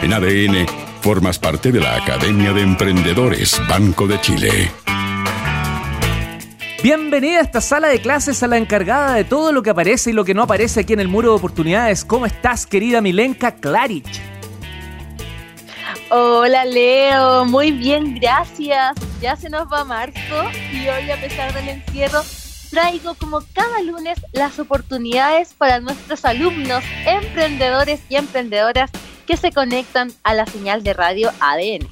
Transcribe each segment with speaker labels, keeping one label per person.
Speaker 1: En ADN, formas parte de la Academia de Emprendedores Banco de Chile.
Speaker 2: Bienvenida a esta sala de clases a la encargada de todo lo que aparece y lo que no aparece aquí en el muro de oportunidades. ¿Cómo estás, querida Milenka Klaric?
Speaker 3: Hola Leo, muy bien, gracias. Ya se nos va marzo y hoy a pesar del encierro traigo como cada lunes las oportunidades para nuestros alumnos, emprendedores y emprendedoras que se conectan a la señal de radio ADN.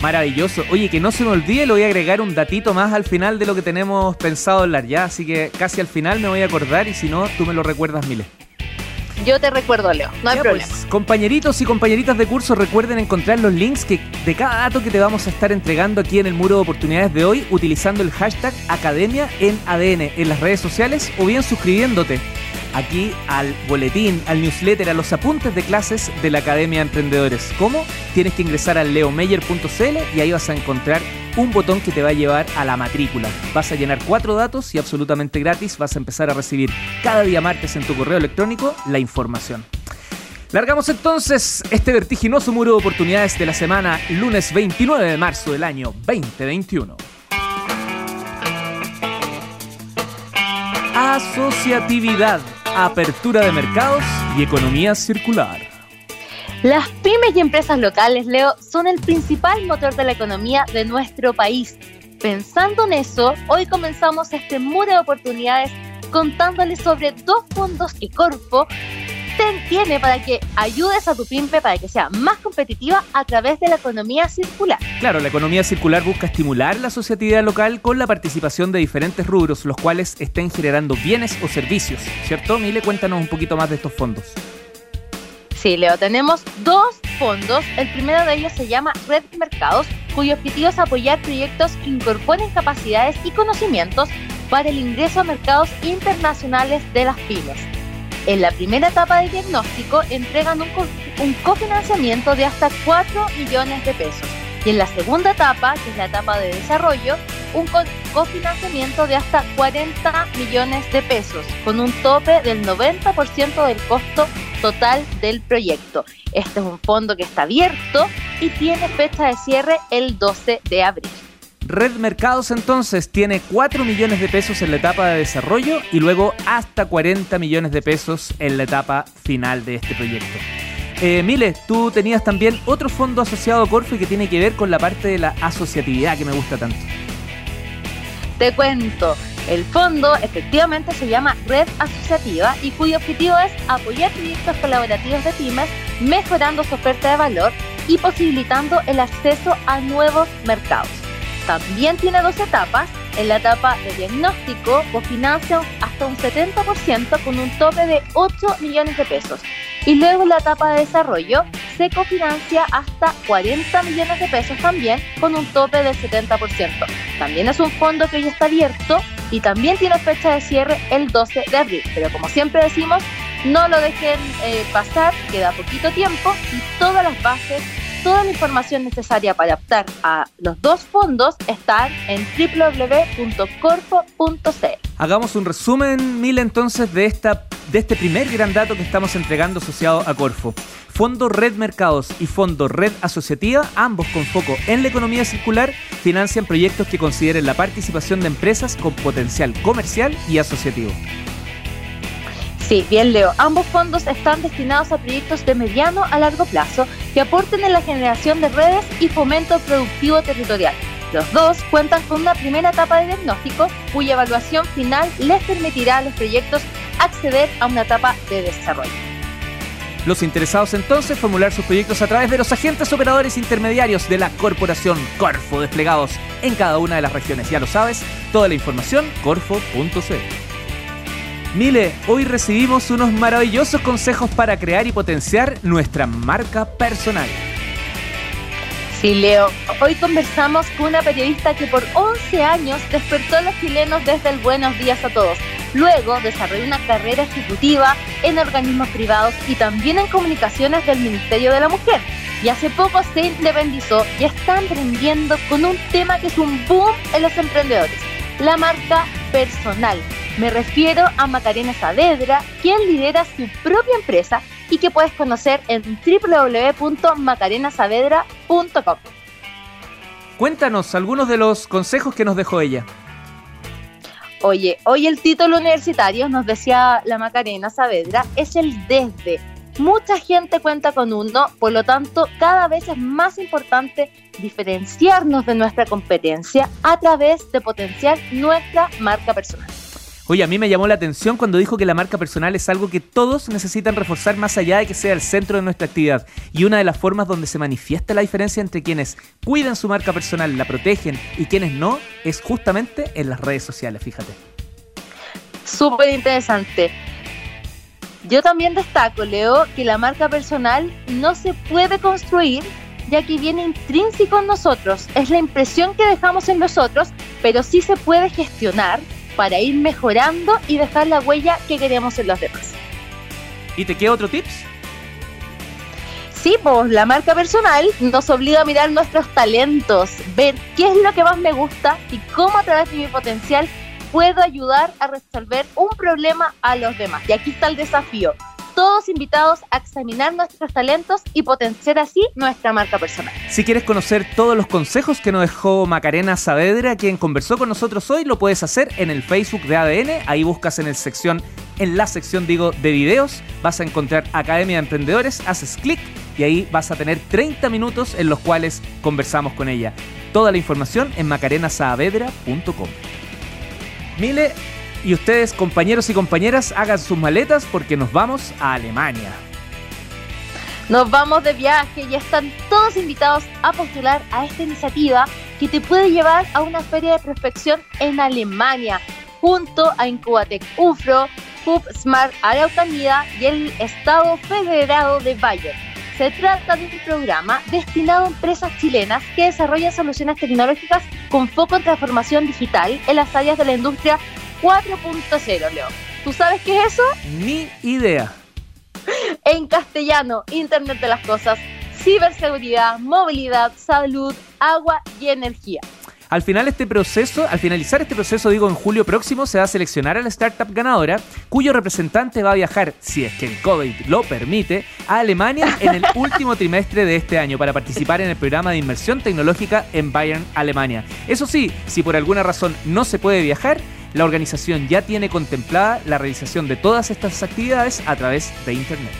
Speaker 2: Maravilloso. Oye, que no se me olvide, le voy a agregar un datito más al final de lo que tenemos pensado hablar ya, así que casi al final me voy a acordar y si no, tú me lo recuerdas, Mile.
Speaker 3: Yo te recuerdo, Leo, no hay
Speaker 2: Ya,
Speaker 3: problema.
Speaker 2: pues, compañeritos y compañeritas de curso, recuerden encontrar los links que, de cada dato que te vamos a estar entregando aquí en el muro de oportunidades de hoy utilizando el hashtag Academia en ADN en las redes sociales o bien suscribiéndote aquí al boletín, al newsletter, a los apuntes de clases de la Academia de Emprendedores. ¿Cómo? Tienes que ingresar a leomeyer.cl y ahí vas a encontrar un botón que te va a llevar a la matrícula. Vas a llenar cuatro datos y absolutamente gratis vas a empezar a recibir cada día martes en tu correo electrónico la información. Largamos entonces este vertiginoso muro de oportunidades de la semana lunes 29 de marzo del año 2021. Asociatividad, apertura de mercados y economía circular.
Speaker 3: Las pymes y empresas locales, Leo, son el principal motor de la economía de nuestro país. Pensando en eso, hoy comenzamos este muro de oportunidades contándoles sobre dos fondos que Corfo tiene para que ayudes a tu pyme para que sea más competitiva a través de la economía circular.
Speaker 2: Claro, la economía circular busca estimular la asociatividad local con la participación de diferentes rubros, los cuales estén generando bienes o servicios, ¿cierto? Mile, cuéntanos un poquito más de estos fondos.
Speaker 3: Sí, Leo, tenemos dos fondos. El primero de ellos se llama Red Mercados, cuyo objetivo es apoyar proyectos que incorporen capacidades y conocimientos para el ingreso a mercados internacionales de las pymes. En la primera etapa de diagnóstico entregan un, co- un cofinanciamiento de hasta 4 millones de pesos. Y en la segunda etapa, que es la etapa de desarrollo, un co- cofinanciamiento de hasta 40 millones de pesos, con un tope del 90% del costo total del proyecto. Este es un fondo que está abierto y tiene fecha de cierre el 12 de abril.
Speaker 2: Red Mercados entonces tiene 4 millones de pesos en la etapa de desarrollo y luego hasta 40 millones de pesos en la etapa final de este proyecto. Eh, tú tenías también otro fondo asociado a Corfo y que tiene que ver con la parte de la asociatividad que me gusta tanto.
Speaker 3: Te cuento, el fondo efectivamente se llama Red Asociativa y cuyo objetivo es apoyar proyectos colaborativos de pymes, mejorando su oferta de valor y posibilitando el acceso a nuevos mercados. También tiene dos etapas. En la etapa de diagnóstico cofinancia hasta un 70% con un tope de 8 millones de pesos. Y luego en la etapa de desarrollo se cofinancia hasta 40 millones de pesos también con un tope del 70%. También es un fondo que ya está abierto y también tiene fecha de cierre el 12 de abril. Pero como siempre decimos, no lo dejen eh, pasar, queda poquito tiempo y todas las bases, toda la información necesaria para optar a los dos fondos están en www.corfo.cl.
Speaker 2: Hagamos un resumen, Mile, entonces, de, esta, de este primer gran dato que estamos entregando asociado a Corfo. Fondo Red Mercados y Fondo Red Asociativa, ambos con foco en la economía circular, financian proyectos que consideren la participación de empresas con potencial comercial y asociativo.
Speaker 3: Sí, bien Leo. Ambos fondos están destinados a proyectos de mediano a largo plazo que aporten en la generación de redes y fomento productivo territorial. Los dos cuentan con una primera etapa de diagnóstico cuya evaluación final les permitirá a los proyectos acceder a una etapa de desarrollo.
Speaker 2: Los interesados entonces formular sus proyectos a través de los agentes operadores intermediarios de la corporación Corfo desplegados en cada una de las regiones. Ya lo sabes, toda la información corfo.cl. Mile, hoy recibimos unos maravillosos consejos para crear y potenciar nuestra marca personal.
Speaker 3: Sí, Leo. Hoy conversamos con una periodista que por 11 años despertó a los chilenos desde el buenos días a todos. Luego desarrolló una carrera ejecutiva en organismos privados y también en comunicaciones del Ministerio de la Mujer. Y hace poco se independizó y está emprendiendo con un tema que es un boom en los emprendedores, la marca personal. Me refiero a Macarena Saavedra, quien lidera su propia empresa y que puedes conocer en www.macarenasaavedra.com.
Speaker 2: Cuéntanos algunos de los consejos que nos dejó ella.
Speaker 3: Oye, hoy el título universitario, nos decía la Macarena Saavedra, es el desde. Mucha gente cuenta con uno, por lo tanto, cada vez es más importante diferenciarnos de nuestra competencia a través de potenciar nuestra marca personal.
Speaker 2: Oye, a mí me llamó la atención cuando dijo que la marca personal es algo que todos necesitan reforzar más allá de que sea el centro de nuestra actividad. Y una de las formas donde se manifiesta la diferencia entre quienes cuidan su marca personal, la protegen y quienes no, es justamente en las redes sociales, fíjate.
Speaker 3: Súper interesante. Yo también destaco, Leo, que la marca personal no se puede construir ya que viene intrínseco en nosotros. Es la impresión que dejamos en nosotros, pero sí se puede gestionar para ir mejorando y dejar la huella que queremos en los demás.
Speaker 2: ¿Y te queda otro tips?
Speaker 3: Sí, pues la marca personal nos obliga a mirar nuestros talentos, ver qué es lo que más me gusta y cómo a través de mi potencial puedo ayudar a resolver un problema a los demás. Y aquí está el desafío todos invitados a examinar nuestros talentos y potenciar así nuestra marca personal.
Speaker 2: Si quieres conocer todos los consejos que nos dejó Macarena Saavedra, quien conversó con nosotros hoy, lo puedes hacer en el Facebook de ADN. Ahí buscas en el sección, en la sección digo de videos, vas a encontrar Academia de Emprendedores, haces clic y ahí vas a tener 30 minutos en los cuales conversamos con ella. Toda la información en macarenasaavedra.com. Mile, y ustedes, compañeros y compañeras, hagan sus maletas porque nos vamos a Alemania.
Speaker 3: Nos vamos de viaje y están todos invitados a postular a esta iniciativa que te puede llevar a una feria de prospección en Alemania, junto a Incubatec UFRO, Hub Smart Araucanía y el Estado Federado de Bayern. Se trata de un programa destinado a empresas chilenas que desarrollan soluciones tecnológicas con foco en transformación digital en las áreas de la industria 4.0, Leo. ¿Tú sabes qué es eso?
Speaker 2: Ni idea.
Speaker 3: En castellano, Internet de las Cosas, ciberseguridad, movilidad, salud, agua y energía.
Speaker 2: Al final este proceso, al finalizar este proceso, digo en julio próximo, se va a seleccionar a la startup ganadora, cuyo representante va a viajar, si es que el COVID lo permite, a Alemania en el último trimestre de este año para participar en el programa de inmersión tecnológica en Bayern, Alemania. Eso sí, si por alguna razón no se puede viajar, la organización ya tiene contemplada la realización de todas estas actividades a través de Internet.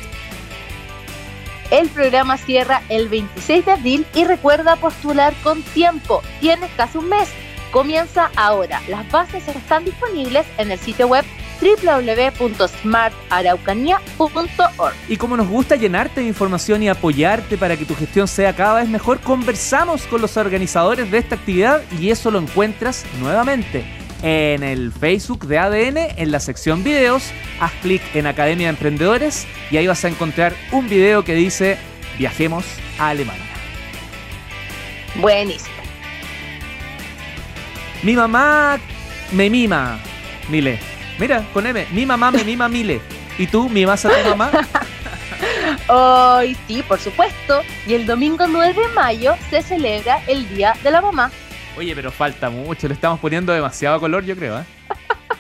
Speaker 3: El programa cierra el 26 de abril y recuerda postular con tiempo. Tienes casi un mes. Comienza ahora. Las bases están disponibles en el sitio web www.smartaraucanía.org.
Speaker 2: Y como nos gusta llenarte de información y apoyarte para que tu gestión sea cada vez mejor, conversamos con los organizadores de esta actividad y eso lo encuentras nuevamente en el Facebook de ADN, en la sección videos, haz clic en Academia de Emprendedores y ahí vas a encontrar un video que dice viajemos a Alemania.
Speaker 3: Buenísimo.
Speaker 2: Mi mamá me mima, Mile. Mira, con M, mi mamá me mima, Mile. ¿Y tú mimas a tu mamá?
Speaker 3: Hoy sí, por supuesto. Y el domingo 9 de mayo se celebra el Día de la Mamá.
Speaker 2: Oye, pero falta mucho, le estamos poniendo demasiado color, yo creo, ¿eh?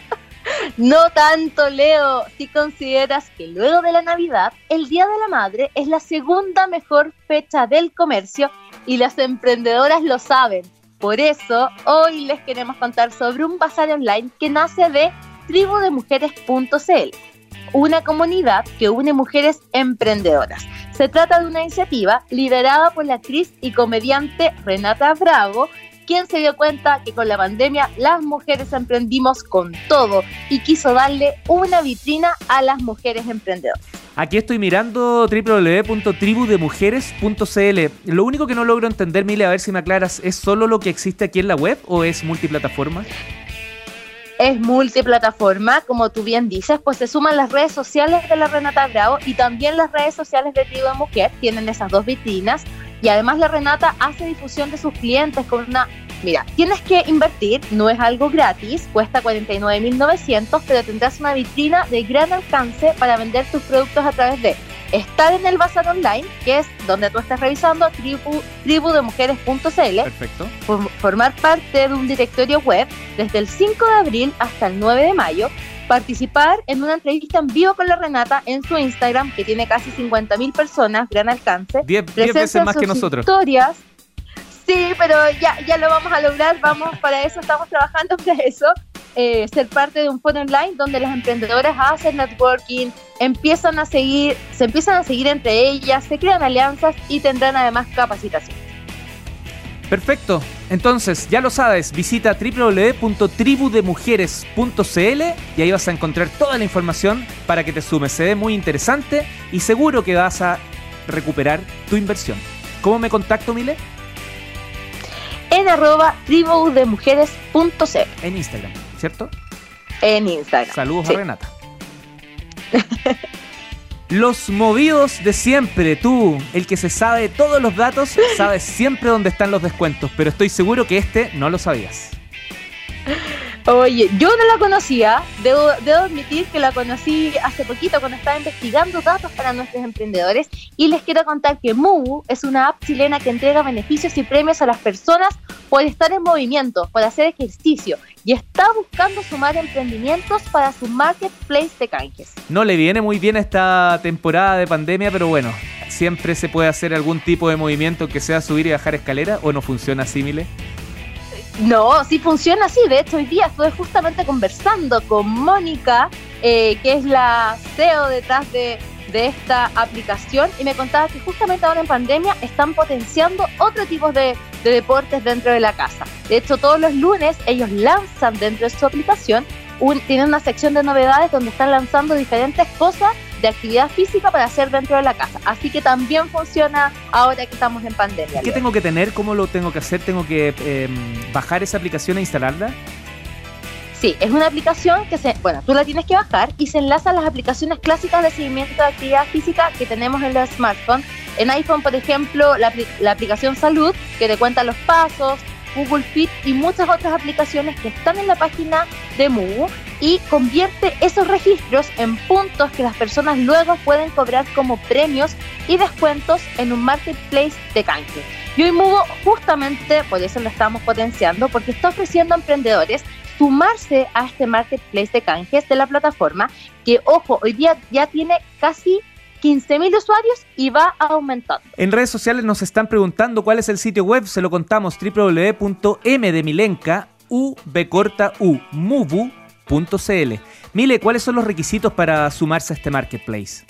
Speaker 3: No tanto, Leo, si consideras que luego de la Navidad, el Día de la Madre es la segunda mejor fecha del comercio y las emprendedoras lo saben. Por eso, hoy les queremos contar sobre un bazar online que nace de tribudemujeres.cl, una comunidad que une mujeres emprendedoras. Se trata de una iniciativa liderada por la actriz y comediante Renata Bravo, quien se dio cuenta que con la pandemia las mujeres emprendimos con todo y quiso darle una vitrina a las mujeres emprendedoras.
Speaker 2: Aquí estoy mirando www.tribudemujeres.cl. Lo único que no logro entender, Mile, a ver si me aclaras, ¿es solo lo que existe aquí en la web o es multiplataforma?
Speaker 3: es multiplataforma, como tú bien dices, pues se suman las redes sociales de la Renata Bravo y también las redes sociales de Tribu de Mujer, tienen esas dos vitrinas y además la Renata hace difusión de sus clientes con una... Mira, tienes que invertir, no es algo gratis, cuesta 49.900, pero tendrás una vitrina de gran alcance para vender tus productos a través de estar en el bazar online, que es donde tú estás revisando tribu, tribudemujeres.cl.
Speaker 2: Perfecto.
Speaker 3: formar parte de un directorio web desde el 5 de abril hasta el 9 de mayo participar en una entrevista en vivo con la Renata en su Instagram, que tiene casi 50.000 personas, gran alcance.
Speaker 2: 10 veces más que nosotros.
Speaker 3: Historias. Sí, pero ya, ya lo vamos a lograr, vamos para eso, estamos trabajando para eso. Eh, ser parte de un foro online donde las emprendedoras hacen networking, empiezan a seguir, se empiezan a seguir entre ellas, se crean alianzas y tendrán además capacitación.
Speaker 2: Perfecto. Entonces, ya lo sabes, visita www.tribudemujeres.cl y ahí vas a encontrar toda la información para que te sumes. Se ve muy interesante y seguro que vas a recuperar tu inversión. ¿Cómo me contacto, Mile?
Speaker 3: En arroba tribudemujeres.cl.
Speaker 2: En Instagram, ¿cierto?
Speaker 3: En Instagram.
Speaker 2: Saludos a Renata. Los movidos de siempre, tú, el que se sabe todos los datos, sabes siempre dónde están los descuentos, pero estoy seguro que este no lo sabías.
Speaker 3: Oye, yo no la conocía, debo, admitir que la conocí hace poquito cuando estaba investigando datos para nuestros emprendedores y les quiero contar que Mubu es una app chilena que entrega beneficios y premios a las personas por estar en movimiento, por hacer ejercicio y está buscando sumar emprendimientos para su marketplace de canjes.
Speaker 2: No le viene muy bien esta temporada de pandemia, pero bueno, siempre se puede hacer algún tipo de movimiento que sea subir y bajar escalera o no funciona Mile.
Speaker 3: No, sí funciona así. De hecho, hoy día estuve justamente conversando con Mónica, eh, que es la CEO detrás de, esta aplicación, y me contaba que justamente ahora en pandemia están potenciando otro tipo de, deportes dentro de la casa. De hecho, todos los lunes ellos lanzan dentro de su aplicación, tienen una sección de novedades donde están lanzando diferentes cosas de actividad física para hacer dentro de la casa. Así que también funciona ahora que estamos en pandemia.
Speaker 2: ¿Qué tengo que tener? ¿Cómo lo tengo que hacer? ¿Tengo que em, bajar esa aplicación e instalarla?
Speaker 3: Sí, es una aplicación que se, bueno, tú la tienes que bajar y se enlaza a las aplicaciones clásicas de seguimiento de actividad física que tenemos en los smartphones. En iPhone, por ejemplo, la, la aplicación Salud, que te cuenta los pasos, Google Fit y muchas otras aplicaciones que están en la página de Mugu y convierte esos registros en puntos que las personas luego pueden cobrar como premios y descuentos en un marketplace de canje. Y hoy Mugu justamente por eso lo estamos potenciando porque está ofreciendo a emprendedores sumarse a este marketplace de canjes de la plataforma que, ojo, hoy día ya tiene casi 15.000 usuarios y va aumentando.
Speaker 2: En redes sociales nos están preguntando cuál es el sitio web, se lo contamos www.m de Milenka, u corta u, mubu.cl. Mile, ¿cuáles son los requisitos para sumarse a este marketplace?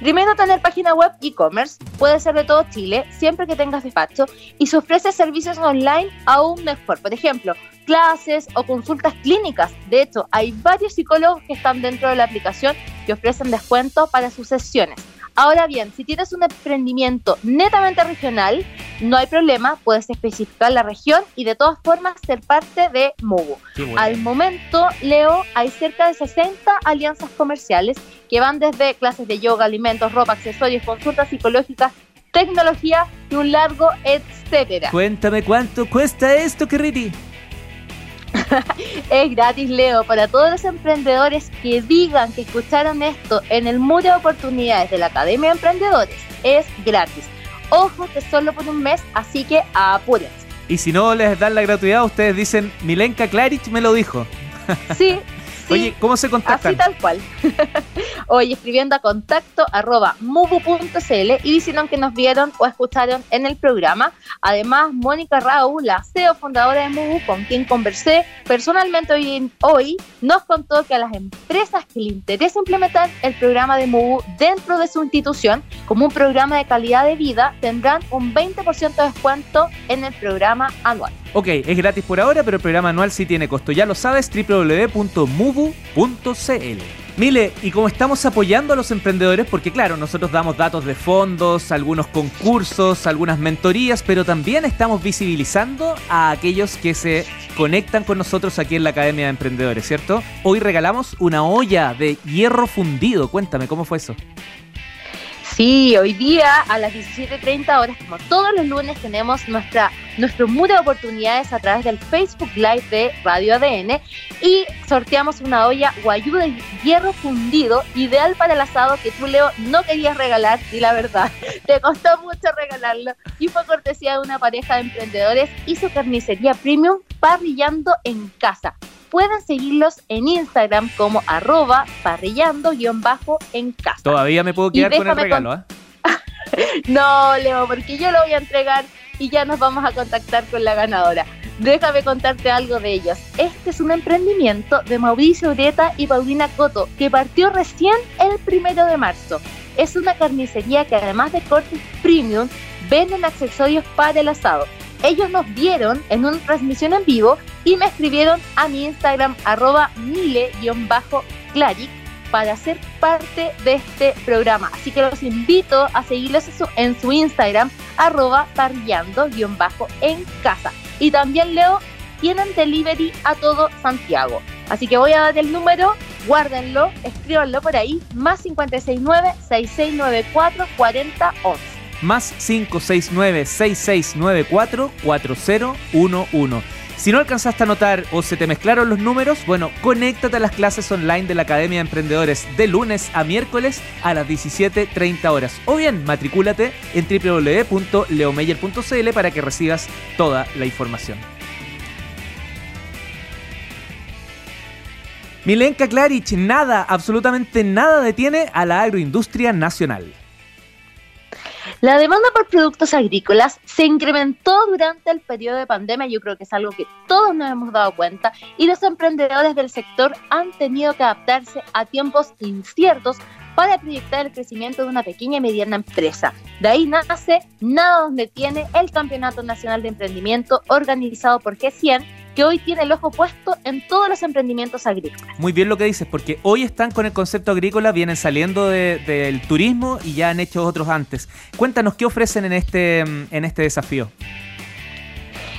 Speaker 3: Primero, tener página web e-commerce, puede ser de todo Chile, siempre que tengas despacho, y se ofrece servicios online aún mejor. Por ejemplo, clases o consultas clínicas. De hecho, hay varios psicólogos que están dentro de la aplicación que ofrecen descuento para sus sesiones. Ahora bien, si tienes un emprendimiento netamente regional, no hay problema, puedes especificar la región y de todas formas ser parte de Mugu. Al momento, Leo, hay cerca de 60 alianzas comerciales que van desde clases de yoga, alimentos, ropa, accesorios, consultas psicológicas, tecnología y un largo etcétera.
Speaker 2: Cuéntame cuánto cuesta esto, Kerriti.
Speaker 3: es gratis, Leo, para todos los emprendedores que digan que escucharon esto en el muro de oportunidades de la Academia de Emprendedores. Es gratis. Ojo que solo por un mes, así que apúrense.
Speaker 2: Y si no les dan la gratuidad, ustedes dicen, Milenka Klarich me lo dijo.
Speaker 3: Sí,
Speaker 2: Oye, ¿cómo se contactan?
Speaker 3: Así tal cual. Oye, escribiendo a contacto arroba mubu.cl y diciendo que nos vieron o escucharon en el programa. Además, Mónica Raúl, la CEO fundadora de Mubu, con quien conversé personalmente hoy, hoy, nos contó que a las empresas que le interesa implementar el programa de Mubu dentro de su institución como un programa de calidad de vida, tendrán un 20% de descuento en el programa anual.
Speaker 2: Ok, es gratis por ahora, pero el programa anual sí tiene costo. Ya lo sabes, www.mubu.cl. Mile, y como estamos apoyando a los emprendedores, porque claro, nosotros damos datos de fondos, algunos concursos, algunas mentorías, pero también estamos visibilizando a aquellos que se conectan con nosotros aquí en la Academia de Emprendedores, ¿cierto? Hoy regalamos una olla de hierro fundido. Cuéntame, ¿cómo fue eso?
Speaker 3: Sí, hoy día a las 17.30 horas, como todos los lunes, tenemos nuestra, nuestro muro de oportunidades a través del Facebook Live de Radio ADN y sorteamos una olla guayú de hierro fundido, ideal para el asado que tú, Leo, no querías regalar, y la verdad, te costó mucho regalarlo. Y fue cortesía de una pareja de emprendedores y su carnicería premium parrillando en casa pueden seguirlos en Instagram como arroba parrillando-en casa.
Speaker 2: Todavía me puedo quedar con el regalo, ¿ah?
Speaker 3: no, Leo, porque yo lo voy a entregar y ya nos vamos a contactar con la ganadora. Déjame contarte algo de ellos. Este es un emprendimiento de Mauricio Ureta y Paulina Coto que partió recién el primero de marzo. Es una carnicería que además de cortes premium, venden accesorios para el asado. Ellos nos vieron en una transmisión en vivo y me escribieron a mi Instagram arroba mile-claric para ser parte de este programa. Así que los invito a seguirlos en su Instagram arroba parrillando-en casa. Y también Leo, tienen delivery a todo Santiago. Así que voy a dar el número, guárdenlo, escríbanlo por ahí, más 569-6694-4011.
Speaker 2: Más 569-6694-4011. Si no alcanzaste a notar o se te mezclaron los números, bueno, conéctate a las clases online de la Academia de Emprendedores de lunes a miércoles a las 17.30 horas. O bien, matricúlate en www.leomeyer.cl para que recibas toda la información. Milenka Klarich, nada, absolutamente nada detiene a la agroindustria nacional.
Speaker 3: La demanda por productos agrícolas se incrementó durante el periodo de pandemia, yo creo que es algo que todos nos hemos dado cuenta, y los emprendedores del sector han tenido que adaptarse a tiempos inciertos para proyectar el crecimiento de una pequeña y mediana empresa. De ahí nace Nada donde tiene el Campeonato Nacional de Emprendimiento organizado por G100 que hoy tiene el ojo puesto en todos los emprendimientos agrícolas.
Speaker 2: Muy bien lo que dices, porque hoy están con el concepto agrícola, vienen saliendo del turismo y ya han hecho otros antes. Cuéntanos qué ofrecen en este, en este desafío.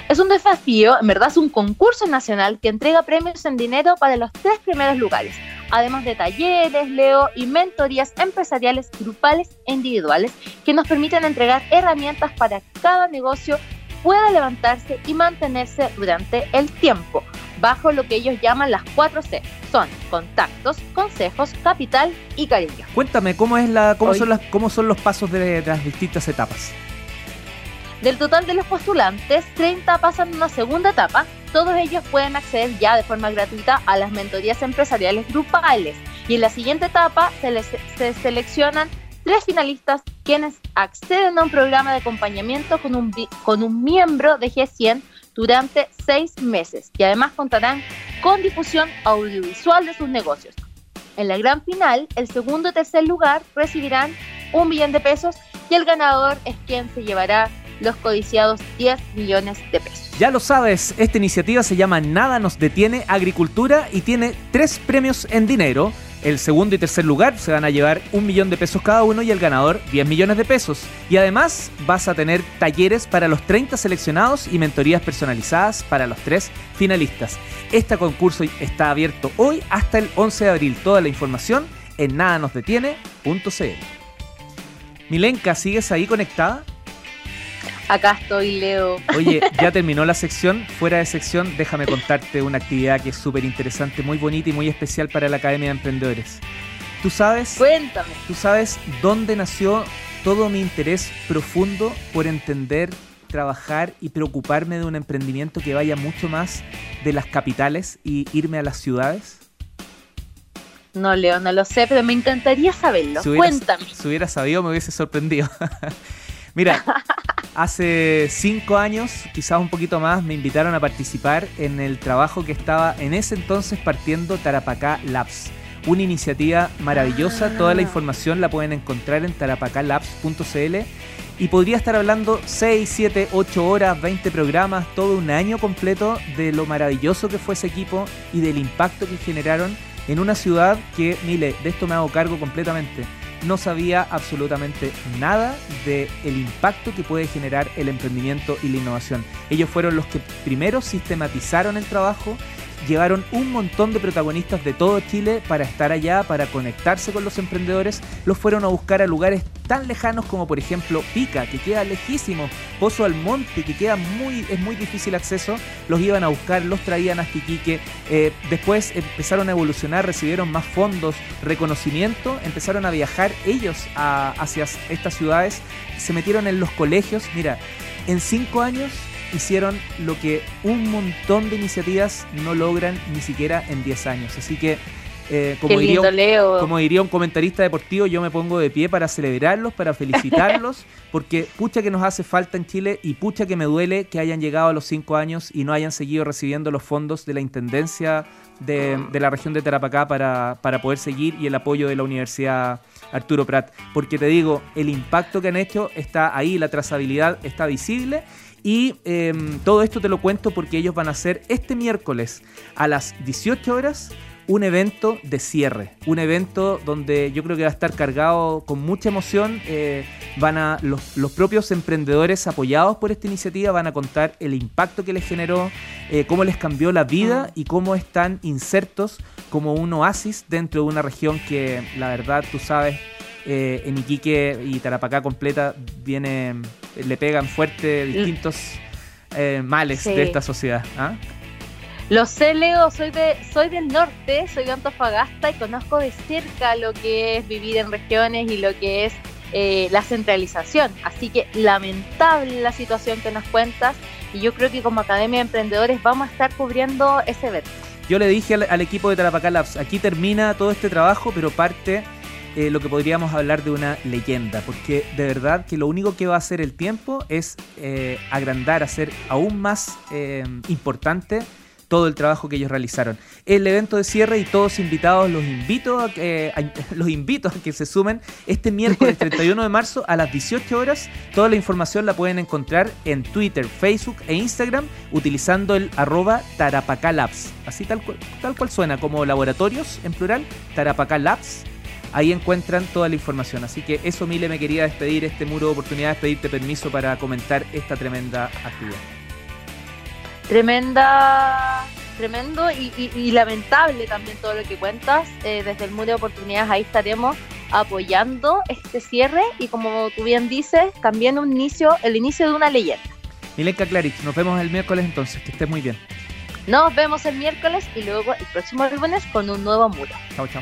Speaker 3: Es un desafío, en verdad es un concurso nacional que entrega premios en dinero para los tres primeros lugares, además de talleres, leo y mentorías empresariales grupales e individuales que nos permiten entregar herramientas para cada negocio pueda levantarse y mantenerse durante el tiempo, bajo lo que ellos llaman las 4 C. Son contactos, consejos, capital y cariño.
Speaker 2: Cuéntame, ¿cómo, es la, cómo, son, las, cómo son los pasos de, las distintas etapas?
Speaker 3: Del total de los postulantes, 30 pasan a una segunda etapa. Todos ellos pueden acceder ya de forma gratuita a las mentorías empresariales grupales. Y en la siguiente etapa se, les, se seleccionan tres finalistas quienes acceden a un programa de acompañamiento con un, con un miembro de G100 durante seis meses y además contarán con difusión audiovisual de sus negocios. En la gran final, el segundo y tercer lugar recibirán un millón de pesos y el ganador es quien se llevará los codiciados 10 millones de pesos.
Speaker 2: Ya lo sabes, esta iniciativa se llama Nada nos detiene Agricultura y tiene tres premios en dinero el segundo y tercer lugar se van a llevar un millón de pesos cada uno y el ganador 10 millones de pesos. Y además vas a tener talleres para los 30 seleccionados y mentorías personalizadas para los tres finalistas. Este concurso está abierto hoy hasta el 11 de abril. Toda la información en nadanosdetiene.cl. Milenka, ¿sigues ahí conectada?
Speaker 3: Acá estoy, Leo.
Speaker 2: Oye, ya terminó la sección. Fuera de sección, déjame contarte una actividad que es súper interesante, muy bonita y muy especial para la Academia de Emprendedores. ¿Tú sabes?
Speaker 3: Cuéntame.
Speaker 2: ¿Tú sabes dónde nació todo mi interés profundo por entender, trabajar y preocuparme de un emprendimiento que vaya mucho más de las capitales y irme a las ciudades?
Speaker 3: No, Leo, no lo sé, pero me encantaría saberlo. Cuéntame.
Speaker 2: Si hubiera sabido, me hubiese sorprendido. Mira, hace cinco años, quizás un poquito más, me invitaron a participar en el trabajo que estaba en ese entonces partiendo Tarapacá Labs. Una iniciativa maravillosa, toda la ah. información la pueden encontrar en tarapacalabs.cl y podría estar hablando 6, 7, 8 horas, 20 programas, todo un año completo de lo maravilloso que fue ese equipo y del impacto que generaron en una ciudad que, mire, de esto me hago cargo completamente no sabía absolutamente nada del el impacto que puede generar el emprendimiento y la innovación. Ellos fueron los que primero sistematizaron el trabajo llevaron un montón de protagonistas de todo Chile para estar allá, para conectarse con los emprendedores. Los fueron a buscar a lugares tan lejanos como por ejemplo Pica, que queda lejísimo, Pozo Almonte, que queda muy, es muy difícil acceso. Los iban a buscar, los traían hasta Iquique. Eh, después empezaron a evolucionar, recibieron más fondos, reconocimiento, empezaron a viajar ellos hacia estas ciudades, se metieron en los colegios. Mira, en cinco años hicieron lo que un montón de iniciativas no logran ni siquiera en 10 años. Así que eh, como, diría, como diría un comentarista deportivo, yo me pongo de pie para celebrarlos, para felicitarlos, porque pucha que nos hace falta en Chile y pucha que me duele que hayan llegado a los cinco años y no hayan seguido recibiendo los fondos de la Intendencia de, la región de Tarapacá para, para poder seguir y el apoyo de la Universidad Arturo Prat. Porque te digo, el impacto que han hecho está ahí, la trazabilidad está visible. Y em, todo esto te lo cuento porque ellos van a hacer este miércoles a las 18 horas un evento de cierre, un evento donde yo creo que va a estar cargado con mucha emoción. Eh, van a los, propios emprendedores apoyados por esta iniciativa van a contar el impacto que les generó, eh, cómo les cambió la vida y cómo están insertos como un oasis dentro de una región que la verdad tú sabes eh, en Iquique y Tarapacá completa viene le pegan fuerte distintos males de esta sociedad. ¿ah?
Speaker 3: Lo sé, Leo, soy, de, soy del norte, soy de Antofagasta y conozco de cerca lo que es vivir en regiones y lo que es eh, la centralización. Así que lamentable la situación que nos cuentas y yo creo que como Academia de Emprendedores vamos a estar cubriendo ese evento.
Speaker 2: Yo le dije al, equipo de Tarapacá Labs, aquí termina todo este trabajo, pero parte eh, lo que podríamos hablar de una leyenda, porque de verdad que lo único que va a hacer el tiempo es eh, agrandar, hacer aún más importante todo el trabajo que ellos realizaron. El evento de cierre y todos invitados, los invito a que, los invito a que se sumen este miércoles 31 de marzo a las 18 horas. Toda la información la pueden encontrar en Twitter, Facebook e Instagram utilizando el arroba tarapacalabs. Así tal, tal cual suena, como laboratorios en plural, tarapacalabs ahí encuentran toda la información. Así que eso, Mile, me quería despedir este muro de oportunidades, pedirte permiso para comentar esta tremenda actividad
Speaker 3: tremenda, tremendo y, lamentable también todo lo que cuentas. Eh, desde el Muro de Oportunidades ahí estaremos apoyando este cierre y como tú bien dices, también un inicio, el inicio de una leyenda.
Speaker 2: Milenka Clarich, nos vemos el miércoles entonces, que estés muy bien.
Speaker 3: Nos vemos el miércoles y luego el próximo lunes con un nuevo muro.
Speaker 2: Chao, chao.